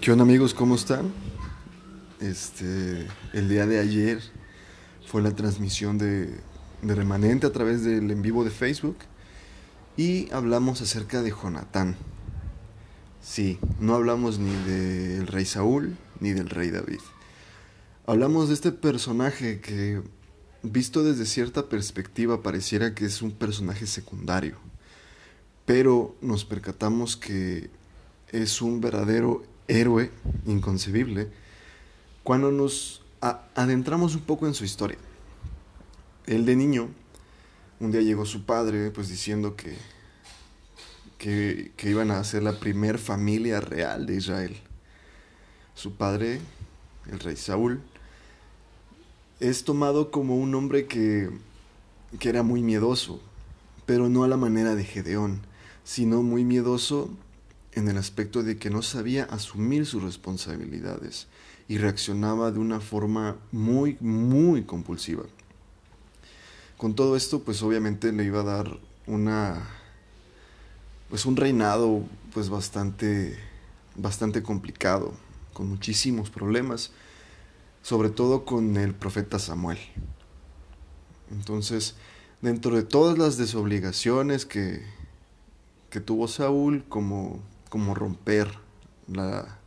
¿Qué onda amigos? ¿Cómo están? Este, el día de ayer fue la transmisión de, de Remanente a través del en vivo de Facebook y hablamos acerca de Jonatán. Sí, no hablamos ni del rey Saúl ni del rey David. Hablamos de este personaje que, visto desde cierta perspectiva, pareciera que es un personaje secundario, pero nos percatamos que es un verdadero héroe inconcebible cuando nos adentramos un poco en su historia. Él de niño, un día llegó su padre pues diciendo que, que, iban a ser la primer familia real de Israel. Su padre, el rey Saúl, es tomado como un hombre que, que era muy miedoso, pero no a la manera de Gedeón, sino muy miedoso en el aspecto de que no sabía asumir sus responsabilidades y reaccionaba de una forma muy, muy compulsiva. Con todo esto, pues obviamente le iba a dar una, pues un reinado, pues bastante, bastante complicado, con muchísimos problemas, sobre todo con el profeta Samuel. Entonces, dentro de todas las desobligaciones que, que tuvo Saúl como como romper la,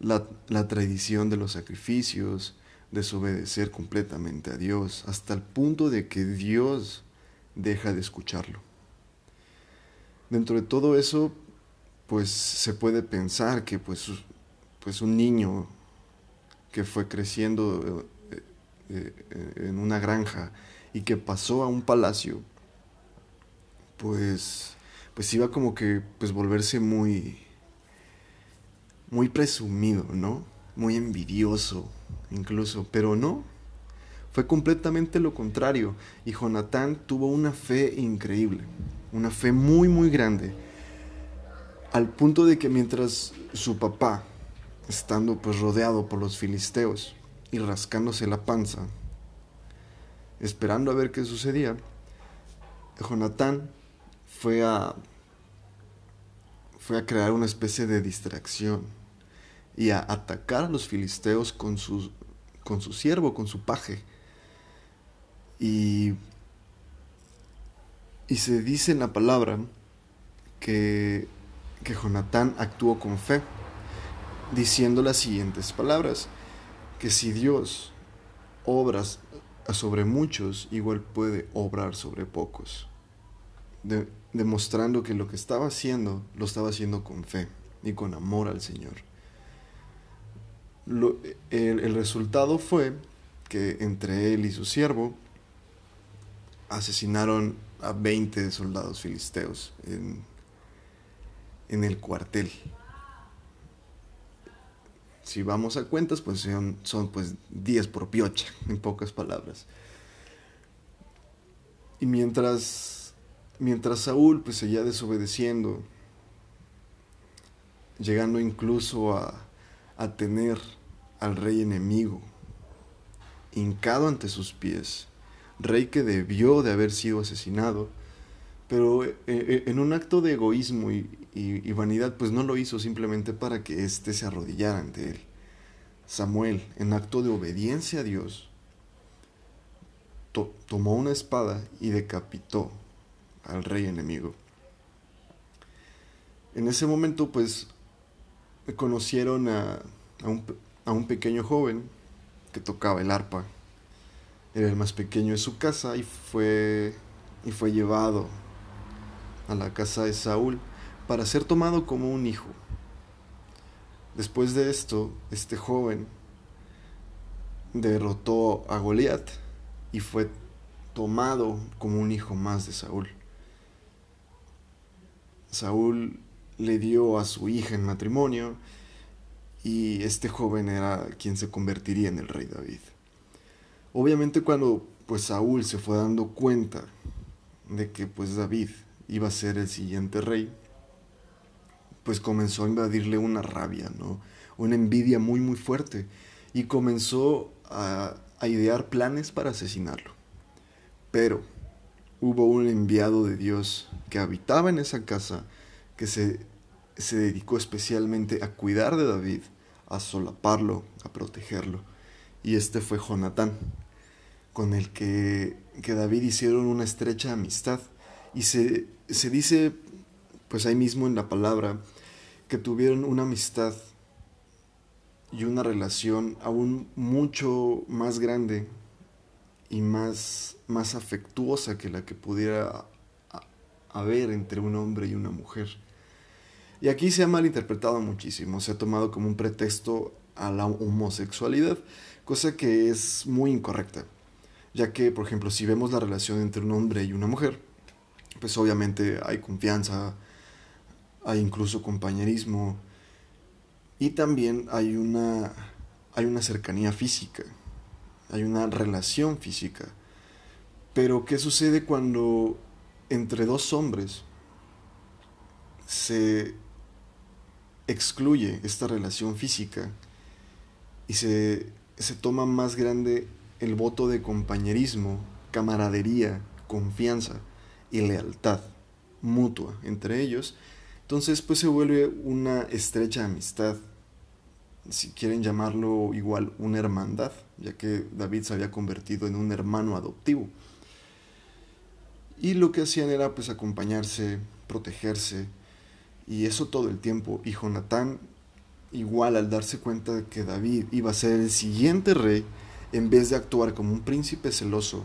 la, tradición de los sacrificios, desobedecer completamente a Dios, hasta el punto de que Dios deja de escucharlo. Dentro de todo eso, pues se puede pensar que pues, pues un niño que fue creciendo eh, eh, en una granja y que pasó a un palacio, pues pues iba como que pues volverse muy muy presumido, ¿no? Muy envidioso incluso, pero no. Fue completamente lo contrario y Jonatán tuvo una fe increíble, una fe muy muy grande, al punto de que mientras su papá, estando pues rodeado por los filisteos y rascándose la panza, esperando a ver qué sucedía, Jonatán fue a, fue a crear una especie de distracción y a atacar a los filisteos con su, con su siervo, con su paje. Y, y se dice en la palabra que, que Jonatán actuó con fe, diciendo las siguientes palabras, que si Dios obras sobre muchos, igual puede obrar sobre pocos demostrando que lo que estaba haciendo lo estaba haciendo con fe y con amor al Señor. el, resultado fue que entre él y su siervo asesinaron a 20 soldados filisteos en, en el cuartel. Si vamos a cuentas, pues son, son pues 10 por piocha, en pocas palabras. Y mientras Mientras Saúl pues seguía desobedeciendo, llegando incluso a, a tener al rey enemigo hincado ante sus pies, rey que debió de haber sido asesinado, pero eh, eh, en un acto de egoísmo y, vanidad, pues no lo hizo simplemente para que éste se arrodillara ante él. Samuel, en acto de obediencia a Dios, tomó una espada y decapitó al rey enemigo. En ese momento, pues, conocieron a, a, un, pequeño joven que tocaba el arpa. Era el más pequeño de su casa y fue, y fue llevado a la casa de Saúl para ser tomado como un hijo. Después de esto, este joven derrotó a Goliat y fue tomado como un hijo más de Saúl. Saúl le dio a su hija en matrimonio y este joven era quien se convertiría en el rey David. Obviamente cuando pues Saúl se fue dando cuenta de que pues David iba a ser el siguiente rey, pues comenzó a invadirle una rabia, ¿no? Una envidia muy muy fuerte y comenzó a, a idear planes para asesinarlo. Pero hubo un enviado de Dios que habitaba en esa casa, que se, se dedicó especialmente a cuidar de David, a solaparlo, a protegerlo. Y este fue Jonatán, con el que, que David hicieron una estrecha amistad. Y se, se dice, pues ahí mismo en la palabra, que tuvieron una amistad y una relación aún mucho más grande y más, más afectuosa que la que pudiera haber entre un hombre y una mujer. Y aquí se ha malinterpretado muchísimo, se ha tomado como un pretexto a la homosexualidad, cosa que es muy incorrecta, ya que, por ejemplo, si vemos la relación entre un hombre y una mujer, pues obviamente hay confianza, hay incluso compañerismo, y también hay una, hay una cercanía física, hay una relación física. Pero ¿qué sucede cuando entre dos hombres se excluye esta relación física y se, se toma más grande el voto de compañerismo, camaradería, confianza y lealtad mutua entre ellos? Entonces pues se vuelve una estrecha amistad si quieren llamarlo igual, una hermandad, ya que David se había convertido en un hermano adoptivo. Y lo que hacían era pues acompañarse, protegerse, y eso todo el tiempo. Y Jonatán, igual al darse cuenta de que David iba a ser el siguiente rey, en vez de actuar como un príncipe celoso,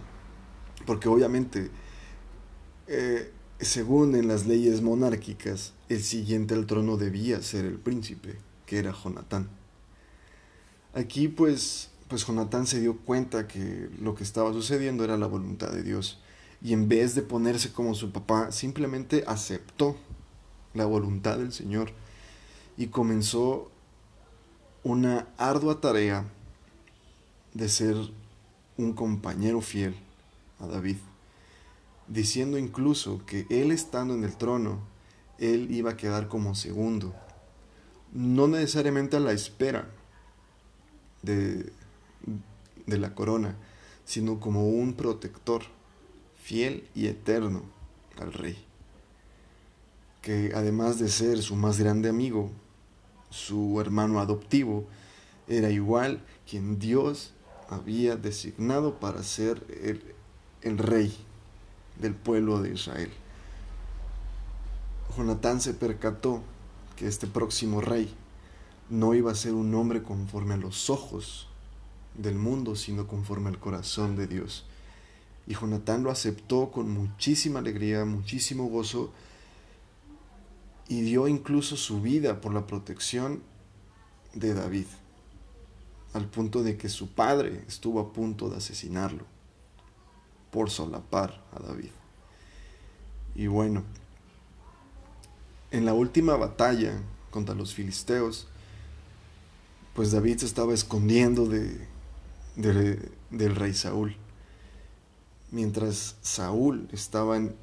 porque obviamente, eh, según en las leyes monárquicas, el siguiente al trono debía ser el príncipe, que era Jonatán. Aquí pues, pues se dio cuenta que lo que estaba sucediendo era la voluntad de Dios. Y en vez de ponerse como su papá, simplemente aceptó la voluntad del Señor y comenzó una ardua tarea de ser un compañero fiel a David, diciendo incluso que él estando en el trono, él iba a quedar como segundo, no necesariamente a la espera, de, la corona, sino como un protector fiel y eterno al rey, que además de ser su más grande amigo, su hermano adoptivo, era igual quien Dios había designado para ser el, el rey del pueblo de Israel. Jonatán se percató que este próximo rey no iba a ser un hombre conforme a los ojos del mundo, sino conforme al corazón de Dios. Y Jonatán lo aceptó con muchísima alegría, muchísimo gozo, y dio incluso su vida por la protección de David, al punto de que su padre estuvo a punto de asesinarlo por solapar a David. Y bueno, en la última batalla contra los filisteos, pues David se estaba escondiendo de, del rey Saúl. Mientras Saúl estaba en,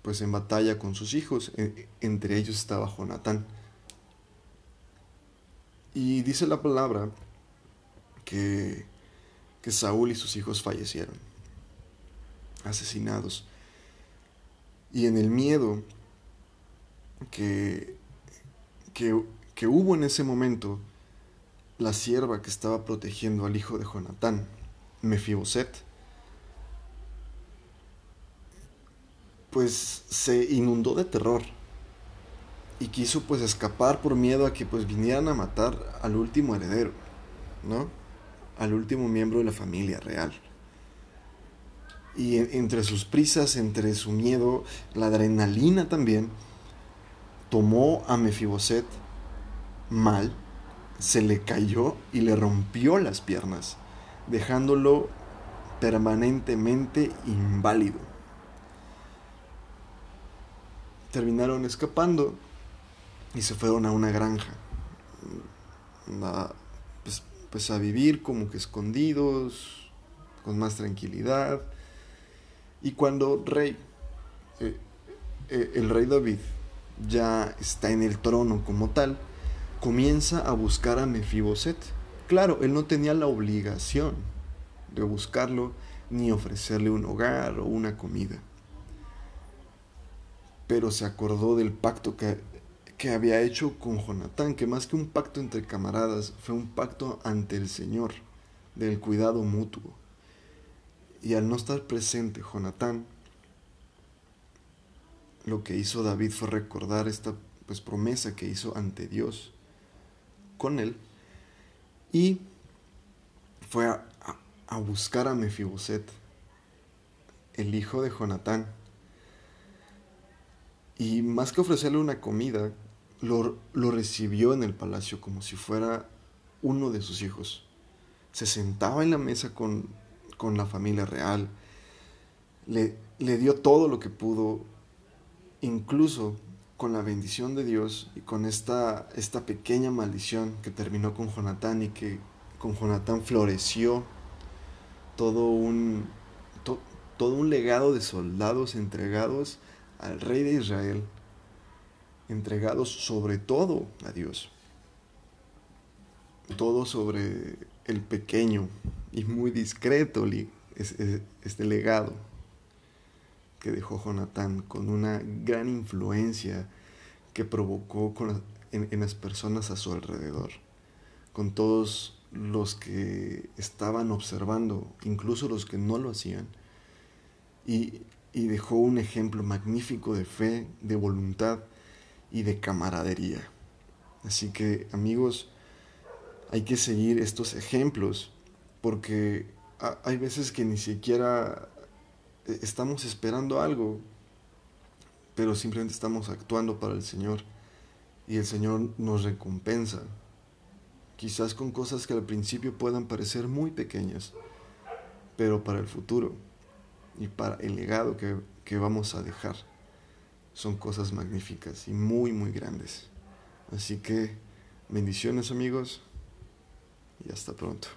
pues en batalla con sus hijos, e, entre ellos estaba Jonatán. Y dice la palabra que, que Saúl y sus hijos fallecieron, asesinados. Y en el miedo que, que, que hubo en ese momento, la sierva que estaba protegiendo al hijo de Jonatán, Mefiboset, pues se inundó de terror y quiso pues escapar por miedo a que pues vinieran a matar al último heredero, ¿no? Al último miembro de la familia real. Y entre sus prisas, entre su miedo, la adrenalina también, tomó a Mefiboset mal se le cayó y le rompió las piernas, dejándolo permanentemente inválido. Terminaron escapando y se fueron a una granja, a, pues, pues a vivir como que escondidos, con más tranquilidad. Y cuando rey, eh, eh, el rey David ya está en el trono como tal, comienza a buscar a Mefiboset. Claro, él no tenía la obligación de buscarlo ni ofrecerle un hogar o una comida. Pero se acordó del pacto que, que había hecho con Jonatán, que más que un pacto entre camaradas, fue un pacto ante el Señor, del cuidado mutuo. Y al no estar presente Jonatán, lo que hizo David fue recordar esta pues, promesa que hizo ante Dios con él y fue a, a buscar a Mefiboset, el hijo de Jonatán. Y más que ofrecerle una comida, lo, lo, recibió en el palacio como si fuera uno de sus hijos. Se sentaba en la mesa con, con la familia real, le, le, dio todo lo que pudo, incluso con la bendición de Dios y con esta, esta pequeña maldición que terminó con Jonatán y que con Jonatán floreció todo un, to, todo un legado de soldados entregados al rey de Israel, entregados sobre todo a Dios, todo sobre el pequeño y muy discreto este legado que dejó Jonatán con una gran influencia que provocó con, en, en las personas a su alrededor, con todos los que estaban observando, incluso los que no lo hacían, y, y, dejó un ejemplo magnífico de fe, de voluntad y de camaradería. Así que amigos, hay que seguir estos ejemplos porque hay veces que ni siquiera estamos esperando algo, pero simplemente estamos actuando para el Señor y el Señor nos recompensa quizás con cosas que al principio puedan parecer muy pequeñas, pero para el futuro y para el legado que, que vamos a dejar son cosas magníficas y muy, muy grandes. Así que bendiciones amigos y hasta pronto.